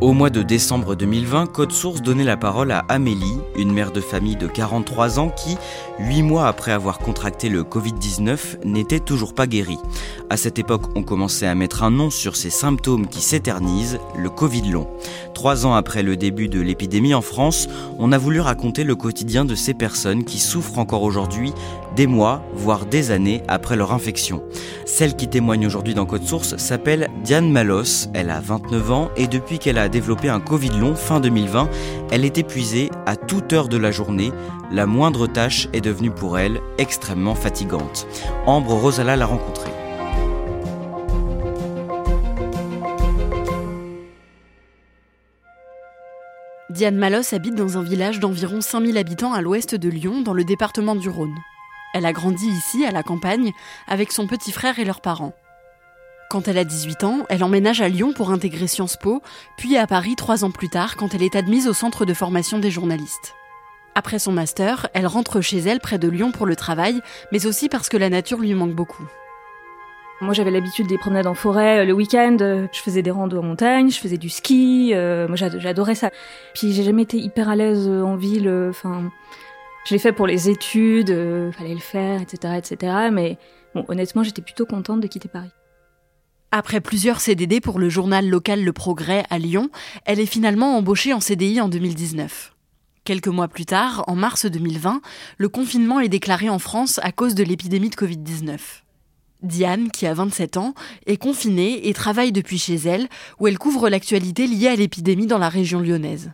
Au mois de décembre 2020, Code Source donnait la parole à Amélie, une mère de famille de 43 ans qui, huit mois après avoir contracté le Covid-19, n'était toujours pas guérie. À cette époque, on commençait à mettre un nom sur ces symptômes qui s'éternisent, le Covid long. Trois ans après le début de l'épidémie en France, on a voulu raconter le quotidien de ces personnes qui souffrent encore aujourd'hui, des mois, voire des années après leur infection. Celle qui témoigne aujourd'hui dans Code Source s'appelle Diane Malos, elle a 29 ans et depuis qu'elle a développé un Covid long fin 2020, elle est épuisée à toute heure de la journée, la moindre tâche est devenue pour elle extrêmement fatigante. Ambre Rosala l'a rencontrée. Diane Malos habite dans un village d'environ 5000 habitants à l'ouest de Lyon, dans le département du Rhône. Elle a grandi ici, à la campagne, avec son petit frère et leurs parents. Quand elle a 18 ans, elle emménage à Lyon pour intégrer Sciences Po, puis à Paris trois ans plus tard quand elle est admise au centre de formation des journalistes. Après son master, elle rentre chez elle près de Lyon pour le travail, mais aussi parce que la nature lui manque beaucoup. Moi, j'avais l'habitude des promenades en forêt le week-end. Je faisais des randos en montagne, je faisais du ski. euh, moi, j'ad- j'adorais ça. Puis, j'ai jamais été hyper à l'aise euh, en ville. euh, Enfin, je l'ai fait pour les études, euh, fallait le faire, etc., etc. Mais bon, honnêtement, j'étais plutôt contente de quitter Paris. Après plusieurs CDD pour le journal local Le Progrès à Lyon, elle est finalement embauchée en CDI en 2019. Quelques mois plus tard, en mars 2020, le confinement est déclaré en France à cause de l'épidémie de Covid-19. Diane, qui a 27 ans, est confinée et travaille depuis chez elle, où elle couvre l'actualité liée à l'épidémie dans la région lyonnaise.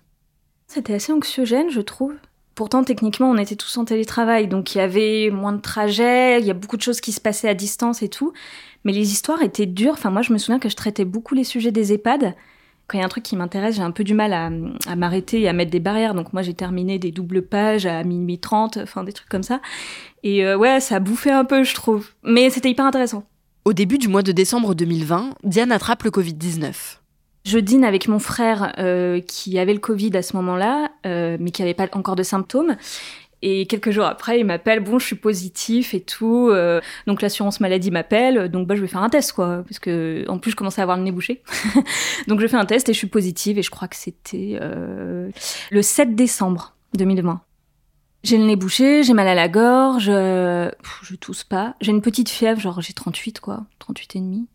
C'était assez anxiogène, je trouve. Pourtant, techniquement, on était tous en télétravail, donc il y avait moins de trajets, il y a beaucoup de choses qui se passaient à distance et tout. Mais les histoires étaient dures. Enfin, moi, je me souviens que je traitais beaucoup les sujets des EHPAD. Quand il y a un truc qui m'intéresse, j'ai un peu du mal à, m'arrêter et à mettre des barrières. Donc moi, j'ai terminé des doubles pages à minuit 30, enfin des trucs comme ça. Et euh, ouais, ça a bouffé un peu, je trouve. Mais c'était hyper intéressant. Au début du mois de décembre 2020, Diane attrape le Covid-19. Je dîne avec mon frère euh, qui avait le Covid à ce moment-là, euh, mais qui avait pas encore de symptômes. Et quelques jours après, il m'appelle, bon, je suis positif et tout. euh, donc l'assurance maladie m'appelle, donc bah, je vais faire un test, quoi. Parce que en plus, je commençais à avoir le nez bouché. donc je fais un test et je suis positive. Et je crois que c'était le 7 décembre 2020. J'ai le nez bouché, j'ai mal à la gorge, je tousse pas. J'ai une petite fièvre, genre j'ai 38, quoi. 38 et demi.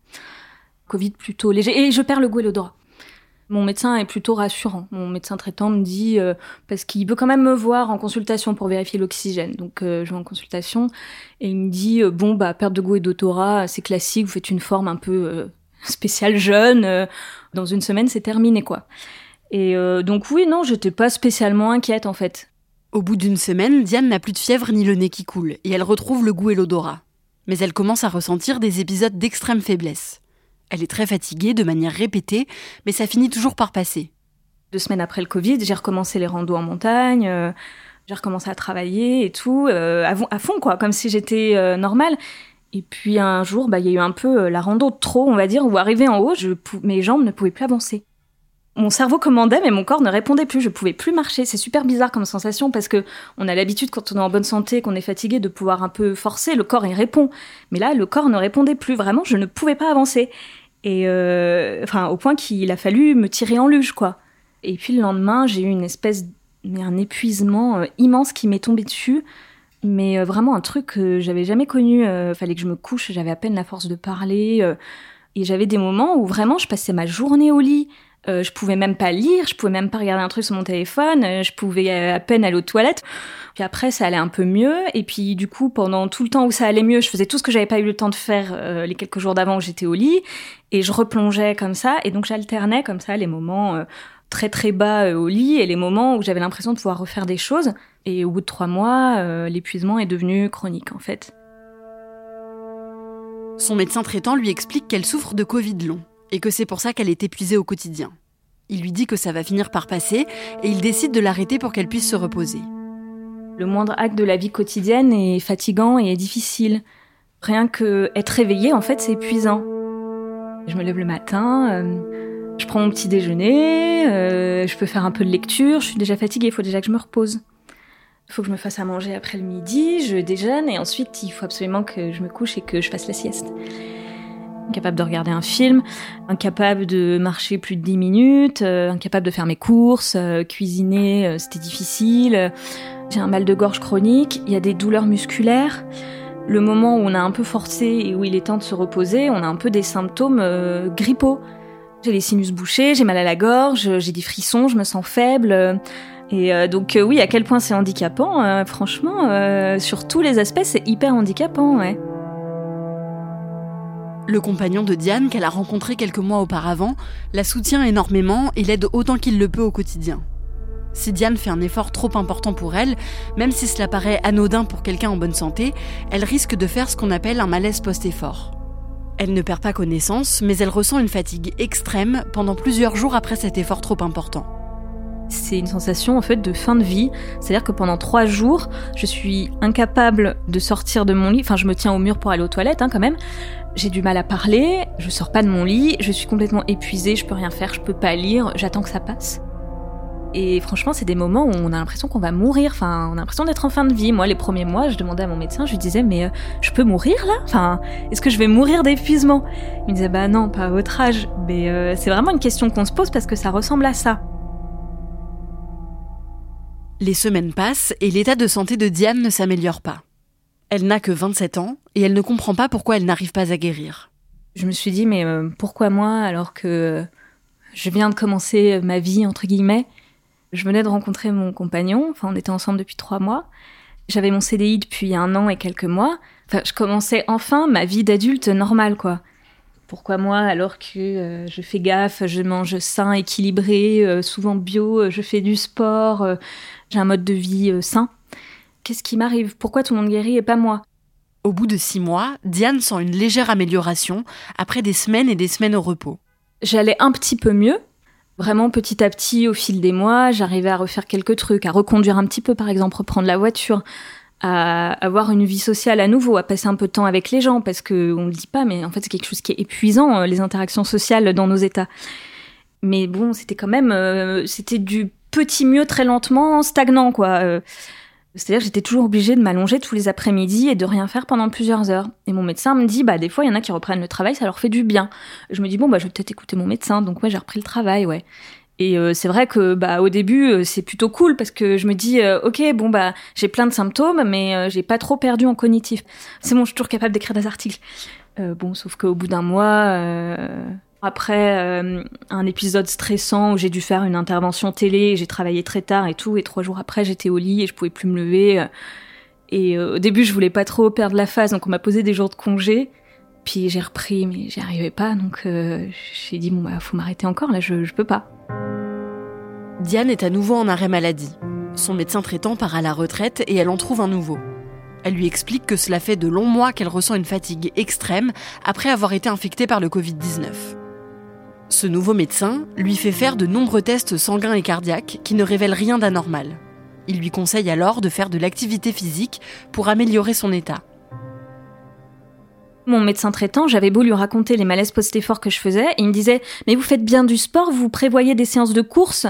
Covid plutôt léger. Et je perds le goût et l'odorat. Mon médecin est plutôt rassurant. Mon médecin traitant me dit, euh, parce qu'il veut quand même me voir en consultation pour vérifier l'oxygène. Donc euh, je vais en consultation et il me dit, euh, bon, bah, perte de goût et d'odorat, c'est classique, vous faites une forme un peu spéciale jeune. dans une semaine, c'est terminé, quoi. Et donc oui, non, j'étais pas spécialement inquiète, en fait. Au bout d'une semaine, Diane n'a plus de fièvre ni le nez qui coule, et elle retrouve le goût et l'odorat. Mais elle commence à ressentir des épisodes d'extrême faiblesse. Elle est très fatiguée de manière répétée, mais ça finit toujours par passer. Deux semaines après le Covid, j'ai recommencé les randos en montagne, euh, j'ai recommencé à travailler et tout, euh, à, fond, quoi, comme si j'étais euh, normale. Et puis un jour, bah, il y a eu un peu la rando de trop, on va dire, où arrivé en haut, je mes jambes ne pouvaient plus avancer. mon cerveau commandait, mais mon corps ne répondait plus. Je pouvais plus marcher. C'est super bizarre comme sensation parce que on a l'habitude, quand on est en bonne santé, qu'on est fatigué, de pouvoir un peu forcer. Le corps, il répond. Mais là, le corps ne répondait plus. Vraiment, je ne pouvais pas avancer. Et euh, enfin, au point qu'il a fallu me tirer en luge, quoi. Et puis le lendemain, j'ai eu une espèce, mais un épuisement euh, immense qui m'est tombé dessus. Mais euh, vraiment un truc que j'avais jamais connu. fallait que je me couche, j'avais à peine la force de parler. et j'avais des moments où vraiment je passais ma journée au lit euh, je pouvais même pas lire, je pouvais même pas regarder un truc sur mon téléphone, euh, je pouvais euh, à peine aller aux toilettes. Puis après, ça allait un peu mieux. Et puis du coup, pendant tout le temps où ça allait mieux, je faisais tout ce que j'avais pas eu le temps de faire les quelques jours d'avant où j'étais au lit, et je replongeais comme ça. Et donc j'alternais comme ça les moments très très bas au lit et les moments où j'avais l'impression de pouvoir refaire des choses. Et au bout de trois mois, l'épuisement est devenu chronique en fait. Son médecin traitant lui explique qu'elle souffre de Covid long et que c'est pour ça qu'elle est épuisée au quotidien. Il lui dit que ça va finir par passer et il décide de l'arrêter pour qu'elle puisse se reposer. Le moindre acte de la vie quotidienne est fatigant et difficile. Rien que être réveillée, en fait, c'est épuisant. Je me lève le matin, euh, je prends mon petit déjeuner, euh, je peux faire un peu de lecture, je suis déjà fatiguée, il faut déjà que je me repose. Il faut que je me fasse à manger après le midi, je déjeune et ensuite il faut absolument que je me couche et que je fasse la sieste incapable de regarder un film, incapable de marcher plus de 10 minutes, euh, incapable de faire mes courses, euh, cuisiner, euh, c'était difficile. J'ai un mal de gorge chronique, il y a des douleurs musculaires. Le moment où on a un peu forcé et où il est temps de se reposer, on a un peu des symptômes grippaux. J'ai les sinus bouchés, j'ai mal à la gorge, j'ai des frissons, je me sens faible. Et donc oui, à quel point c'est handicapant, franchement, sur tous les aspects, c'est hyper handicapant, ouais. Le compagnon de Diane, qu'elle a rencontré quelques mois auparavant, la soutient énormément et l'aide autant qu'il le peut au quotidien. Si Diane fait un effort trop important pour elle, même si cela paraît anodin pour quelqu'un en bonne santé, elle risque de faire ce qu'on appelle un malaise post-effort. Elle ne perd pas connaissance, mais elle ressent une fatigue extrême pendant plusieurs jours après cet effort trop important. C'est une sensation en fait de fin de vie, c'est-à-dire que pendant trois jours, je suis incapable de sortir de mon lit. Enfin, je me tiens au mur pour aller aux toilettes, hein, quand même. J'ai du mal à parler, je sors pas de mon lit, je suis complètement épuisée, je peux rien faire, je peux pas lire, j'attends que ça passe. Et franchement, c'est des moments où on a l'impression qu'on va mourir. Enfin, on a l'impression d'être en fin de vie. Moi, les premiers mois, je demandais à mon médecin, je lui disais, mais euh, je peux mourir là? Enfin, est-ce que je vais mourir d'épuisement? Il me disait, bah non, pas à votre âge. Mais euh, c'est vraiment une question qu'on se pose parce que ça ressemble à ça. Les semaines passent et l'état de santé de Diane ne s'améliore pas. Elle n'a que 27 ans et elle ne comprend pas pourquoi elle n'arrive pas à guérir. Je me suis dit, mais euh, pourquoi moi alors que je viens de commencer ma vie, entre guillemets? Je venais de rencontrer mon compagnon, enfin on était ensemble depuis trois mois. J'avais mon CDI depuis un an et quelques mois. Enfin, je commençais enfin ma vie d'adulte normale, quoi. Pourquoi moi alors que euh, je fais gaffe, je mange sain, équilibré, euh, souvent bio, je fais du sport, j'ai un mode de vie euh, sain. Qu'est-ce qui m'arrive? Pourquoi tout le monde guérit et pas moi? Au bout de six mois, Diane sent une légère amélioration après des semaines et des semaines au repos. J'allais un petit peu mieux. Vraiment petit à petit, au fil des mois, j'arrivais à refaire quelques trucs, à reconduire un petit peu, par exemple, reprendre la voiture, à avoir une vie sociale à nouveau, à passer un peu de temps avec les gens, parce que on le dit pas, mais en fait c'est quelque chose qui est épuisant, euh, les interactions sociales dans nos états. Mais bon, c'était quand même, euh, c'était du petit mieux très lentement, stagnant quoi. Euh, c'est-à-dire que j'étais toujours obligée de m'allonger tous les après-midi et de rien faire pendant plusieurs heures. Et mon médecin me dit, bah des fois il y en a qui reprennent le travail, ça leur fait du bien. Je me dis bon bah je vais peut-être écouter mon médecin, donc ouais j'ai repris le travail, ouais. Et euh, c'est vrai que bah au début euh, c'est plutôt cool parce que je me dis ok bon bah j'ai plein de symptômes mais j'ai pas trop perdu en cognitif. C'est bon je suis toujours capable d'écrire des articles. bon sauf qu'au bout d'un mois après euh, un épisode stressant où j'ai dû faire une intervention télé, j'ai travaillé très tard et tout, et trois jours après j'étais au lit et je pouvais plus me lever. Et euh, au début je voulais pas trop perdre la phase, donc on m'a posé des jours de congé. Puis j'ai repris, mais j'y arrivais pas, donc euh, j'ai dit bon bah faut m'arrêter encore, là je, je peux pas. Diane est à nouveau en arrêt maladie. Son médecin traitant part à la retraite et elle en trouve un nouveau. Elle lui explique que cela fait de longs mois qu'elle ressent une fatigue extrême après avoir été infectée par le Covid-19. Ce nouveau médecin lui fait faire de nombreux tests sanguins et cardiaques qui ne révèlent rien d'anormal. Il lui conseille alors de faire de l'activité physique pour améliorer son état. Mon médecin traitant, j'avais beau lui raconter les malaises post-effort que je faisais, et il me disait Mais vous faites bien du sport, vous prévoyez des séances de course?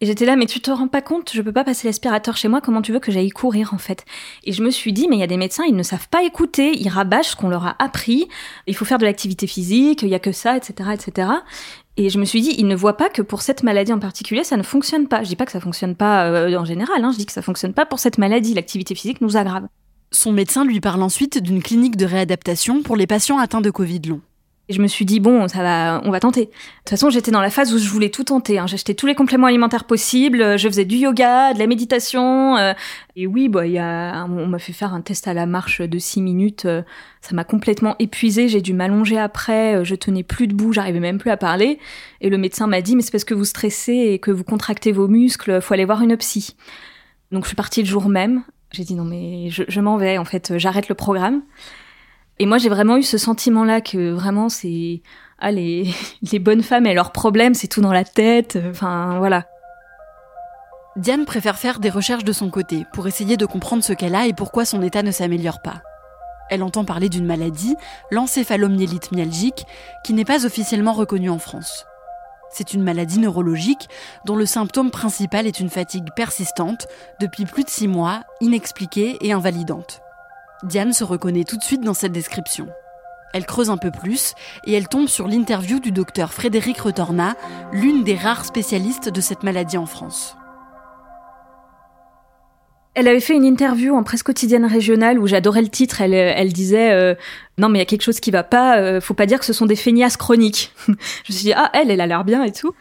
Et j'étais là, mais tu te rends pas compte, je peux pas passer l'aspirateur chez moi, comment tu veux que j'aille courir en fait? Et je me suis dit, mais il y a des médecins, ils ne savent pas écouter, ils rabâchent ce qu'on leur a appris, il faut faire de l'activité physique, il y a que ça, etc., etc. Et je me suis dit, ils ne voient pas que pour cette maladie en particulier, ça ne fonctionne pas. Je dis pas que ça fonctionne pas euh, en général, hein, je dis que ça fonctionne pas pour cette maladie, l'activité physique nous aggrave. Son médecin lui parle ensuite d'une clinique de réadaptation pour les patients atteints de Covid long. Et je me suis dit, bon, ça va, on va tenter. De toute façon, j'étais dans la phase où je voulais tout tenter. Hein. J'achetais tous les compléments alimentaires possibles, je faisais du yoga, de la méditation. Euh. et oui, bah, y a, on m'a fait faire un test à la marche de 6 minutes. Euh. ça m'a complètement épuisée. J'ai dû m'allonger après. Euh, je tenais plus debout, j'arrivais même plus à parler. Et le médecin m'a dit, mais c'est parce que vous stressez et que vous contractez vos muscles, faut aller voir une psy. Donc je suis partie le jour même. J'ai dit, non, mais je m'en vais, en fait, j'arrête le programme. Et moi, j'ai vraiment eu ce sentiment-là que vraiment, c'est ah, les, les bonnes femmes et leurs problèmes, c'est tout dans la tête. Enfin, voilà. Diane préfère faire des recherches de son côté pour essayer de comprendre ce qu'elle a et pourquoi son état ne s'améliore pas. Elle entend parler d'une maladie, l'encéphalomyélite myalgique, qui n'est pas officiellement reconnue en France. C'est une maladie neurologique dont le symptôme principal est une fatigue persistante depuis plus de six mois, inexpliquée et invalidante. Diane se reconnaît tout de suite dans cette description. Elle creuse un peu plus et elle tombe sur l'interview du docteur Frédéric Retorna, l'une des rares spécialistes de cette maladie en France. Elle avait fait une interview en presse quotidienne régionale où j'adorais le titre. Elle, disait euh, non mais il y a quelque chose qui va pas. Euh, faut pas dire que ce sont des feignasses chroniques. je me suis dit ah elle elle a l'air bien et tout.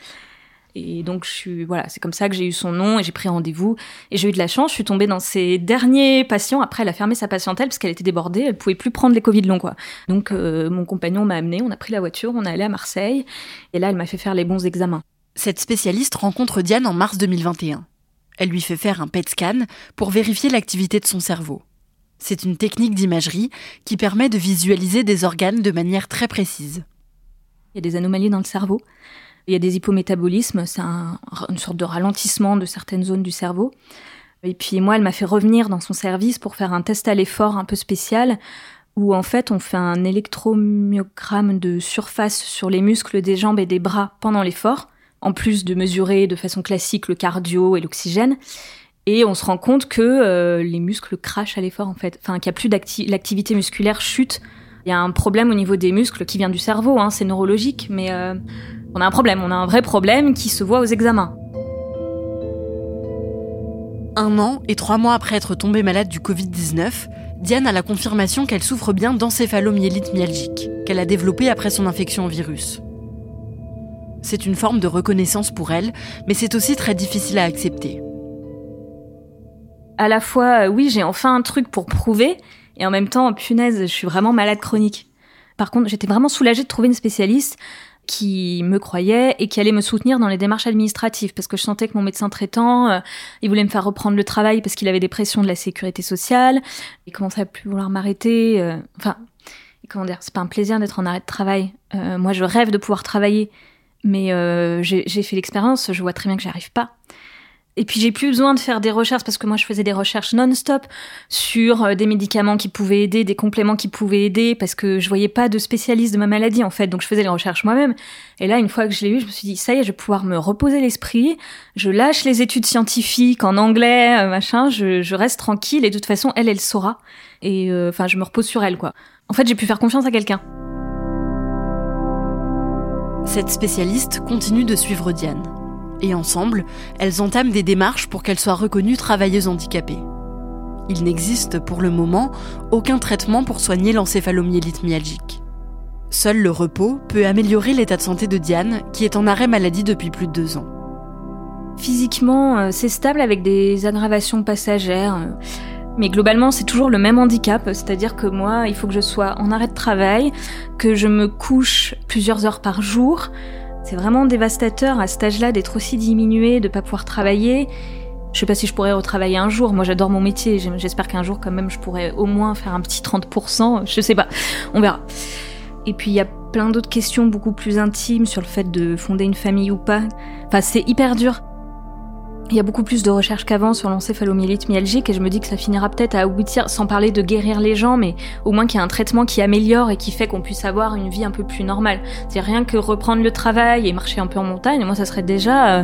Et donc, je suis, voilà, c'est comme ça que j'ai eu son nom et j'ai pris rendez-vous. Et j'ai eu de la chance, je suis tombée dans ses derniers patients. Après, elle a fermé sa patientèle parce qu'elle était débordée, elle pouvait plus prendre les Covid longs, quoi. Donc, euh, mon compagnon m'a amené, on a pris la voiture, on est allé à Marseille. Et là, elle m'a fait faire les bons examens. Cette spécialiste rencontre Diane en mars 2021. Elle lui fait faire un PET scan pour vérifier l'activité de son cerveau. C'est une technique d'imagerie qui permet de visualiser des organes de manière très précise. Il y a des anomalies dans le cerveau. Il y a des hypométabolismes, c'est une sorte de ralentissement de certaines zones du cerveau. Et puis moi, elle m'a fait revenir dans son service pour faire un test à l'effort un peu spécial, où en fait on fait un électromyogramme de surface sur les muscles des jambes et des bras pendant l'effort, en plus de mesurer de façon classique le cardio et l'oxygène. Et on se rend compte que euh, les muscles crachent à l'effort en fait, enfin qu'il n'y a plus d'activité, musculaire chute. Il y a un problème au niveau des muscles qui vient du cerveau, hein, c'est neurologique, mais euh, on a un problème, on a un vrai problème qui se voit aux examens. Un an et trois mois après être tombée malade du Covid-19, Diane a la confirmation qu'elle souffre bien d'encéphalomyélite myalgique, qu'elle a développée après son infection au virus. C'est une forme de reconnaissance pour elle, mais c'est aussi très difficile à accepter. À la fois, euh, oui, j'ai enfin un truc pour prouver, et en même temps, punaise, je suis vraiment malade chronique. Par contre, j'étais vraiment soulagée de trouver une spécialiste qui me croyait et qui allait me soutenir dans les démarches administratives parce que je sentais que mon médecin traitant, euh, il voulait me faire reprendre le travail parce qu'il avait des pressions de la sécurité sociale, il commençait à plus vouloir m'arrêter. Euh, enfin, comment dire, c'est pas un plaisir d'être en arrêt de travail. Euh, moi, je rêve de pouvoir travailler, mais j'ai fait l'expérience, je vois très bien que j'y arrive pas. Et puis j'ai plus besoin de faire des recherches parce que moi je faisais des recherches non-stop sur euh, des médicaments qui pouvaient aider, des compléments qui pouvaient aider parce que je voyais pas de spécialiste de ma maladie en fait. Donc je faisais les recherches moi-même. Et là une fois que je l'ai eu, je me suis dit ça y est, je vais pouvoir me reposer l'esprit. Je lâche les études scientifiques en anglais, euh, machin. Je, reste tranquille et de toute façon elle, elle saura. Et euh, enfin je me repose sur elle quoi. En fait j'ai pu faire confiance à quelqu'un. Cette spécialiste continue de suivre Diane et ensemble, elles entament des démarches pour qu'elle soit reconnue travailleuse handicapée. Il n'existe pour le moment aucun traitement pour soigner l'encéphalomyélite myalgique. Seul le repos peut améliorer l'état de santé de Diane, qui est en arrêt maladie depuis plus de deux ans. Physiquement, euh, c'est stable avec des aggravations passagères. Euh, mais globalement, c'est toujours le même handicap, c'est-à-dire que moi, il faut que je sois en arrêt de travail, que je me couche plusieurs heures par jour, c'est vraiment dévastateur à cet âge-là d'être aussi diminué, de pas pouvoir travailler. Je sais pas si je pourrais retravailler un jour. Moi, j'adore mon métier. J'espère qu'un jour, quand même, je pourrais au moins faire un petit 30%. Je sais pas. On verra. Et puis, il y a plein d'autres questions beaucoup plus intimes sur le fait de fonder une famille ou pas. Enfin, c'est hyper dur. Il y a beaucoup plus de recherches qu'avant sur l'encéphalomyélite myalgique et je me dis que ça finira peut-être à aboutir, sans parler de guérir les gens, mais au moins qu'il y a un traitement qui améliore et qui fait qu'on puisse avoir une vie un peu plus normale. C'est rien que reprendre le travail et marcher un peu en montagne, moi ça serait déjà... Euh,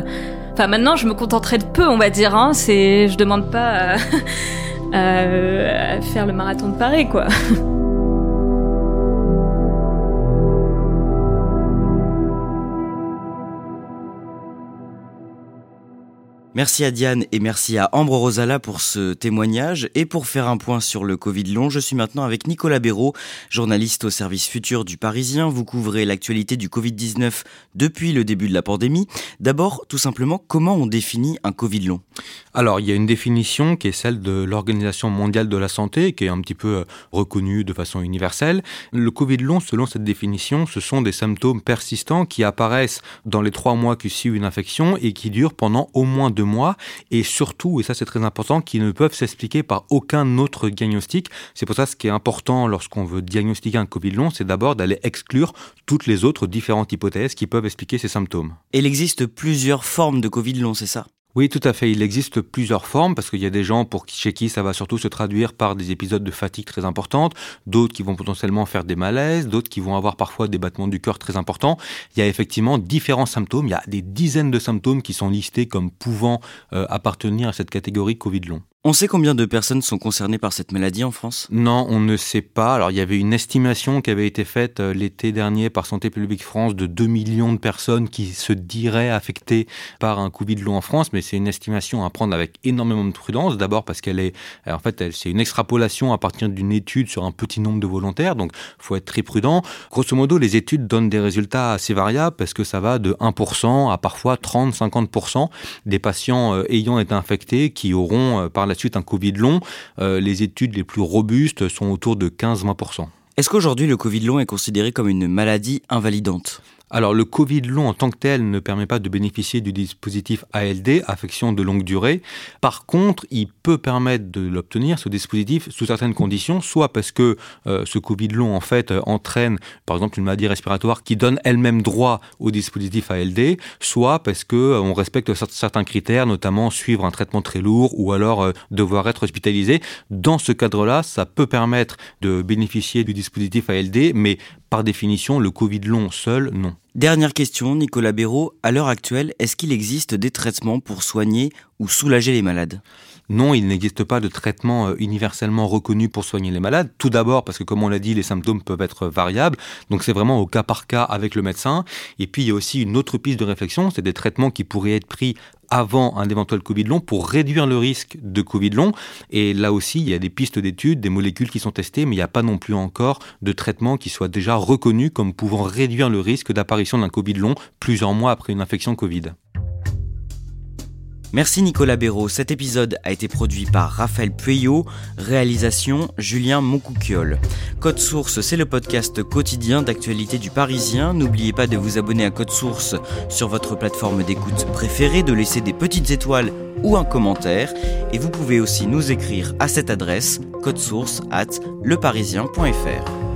enfin maintenant je me contenterais de peu on va dire, hein. c'est... je demande pas à... à faire le marathon de Paris quoi. Merci à Diane et merci à Ambre Rosala pour ce témoignage. Et pour faire un point sur le Covid long, je suis maintenant avec Nicolas Béraud, journaliste au service futur du Parisien. Vous couvrez l'actualité du Covid-19 depuis le début de la pandémie. D'abord, tout simplement, comment on définit un Covid long? Alors, il y a une définition qui est celle de l'Organisation mondiale de la santé, qui est un petit peu euh, reconnue de façon universelle. Le Covid long, selon cette définition, ce sont des symptômes persistants qui apparaissent dans les trois mois qui suivent une infection et qui durent pendant au moins deux mois et surtout, et ça c'est très important, qui ne peuvent s'expliquer par aucun autre diagnostic. C'est pour ça ce qui est important lorsqu'on veut diagnostiquer un Covid long, c'est d'abord d'aller exclure toutes les autres différentes hypothèses qui peuvent expliquer ces symptômes. Il existe plusieurs formes de Covid long, c'est ça? Oui, tout à fait. Il existe plusieurs formes parce qu'il y a des gens pour chez qui ça va surtout se traduire par des épisodes de fatigue très importantes, d'autres qui vont potentiellement faire des malaises, d'autres qui vont avoir parfois des battements du cœur très importants. Il y a effectivement différents symptômes. Il y a des dizaines de symptômes qui sont listés comme pouvant euh, appartenir à cette catégorie Covid long. On sait combien de personnes sont concernées par cette maladie en France? Non, on ne sait pas. Alors il y avait une estimation qui avait été faite euh, l'été dernier par Santé publique France de 2 millions de personnes qui se diraient affectées par un Covid long en France, mais c'est une estimation à prendre avec énormément de prudence. D'abord parce qu'elle est, en fait, c'est une extrapolation à partir d'une étude sur un petit nombre de volontaires, donc faut être très prudent. Grosso modo, les études donnent des résultats assez variables parce que ça va de 1% à parfois 30-50% des patients euh, ayant été infectés qui auront euh, par la suite un Covid long, euh, les études les plus robustes sont autour de 15-20%. Est-ce qu'aujourd'hui le Covid long est considéré comme une maladie invalidante? Alors le Covid long en tant que tel ne permet pas de bénéficier du dispositif ALD, affection de longue durée. Par contre, il peut permettre de l'obtenir, ce dispositif, sous certaines conditions, soit parce que euh, ce Covid long en fait euh, entraîne par exemple une maladie respiratoire qui donne elle-même droit au dispositif ALD, soit parce que euh, on respecte certains critères, notamment suivre un traitement très lourd ou alors devoir être hospitalisé. Dans ce cadre-là, ça peut permettre de bénéficier du dispositif ALD, mais par définition, le Covid long seul, non. Dernière question, Nicolas Béraud. À l'heure actuelle, est-ce qu'il existe des traitements pour soigner ou soulager les malades? Non, il n'existe pas de traitement euh, universellement reconnu pour soigner les malades. Tout d'abord parce que, comme on l'a dit, les symptômes peuvent être variables. Donc c'est vraiment au cas par cas avec le médecin. Et puis il y a aussi une autre piste de réflexion, c'est des traitements qui pourraient être pris avant un éventuel Covid long pour réduire le risque de Covid long. Et là aussi, il y a des pistes d'études, des molécules qui sont testées, mais il n'y a pas non plus encore de traitement qui soit déjà reconnu comme pouvant réduire le risque d'apparition d'un Covid long plusieurs mois après une infection Covid. Merci Nicolas Béraud. Cet épisode a été produit par Raphaël Pueyo, réalisation Julien Moncouquiole. Code Source, c'est le podcast quotidien d'actualité du Parisien. N'oubliez pas de vous abonner à Code Source sur votre plateforme d'écoute préférée, de laisser des petites étoiles ou un commentaire. Et vous pouvez aussi nous écrire à cette adresse codesource at leparisien.fr.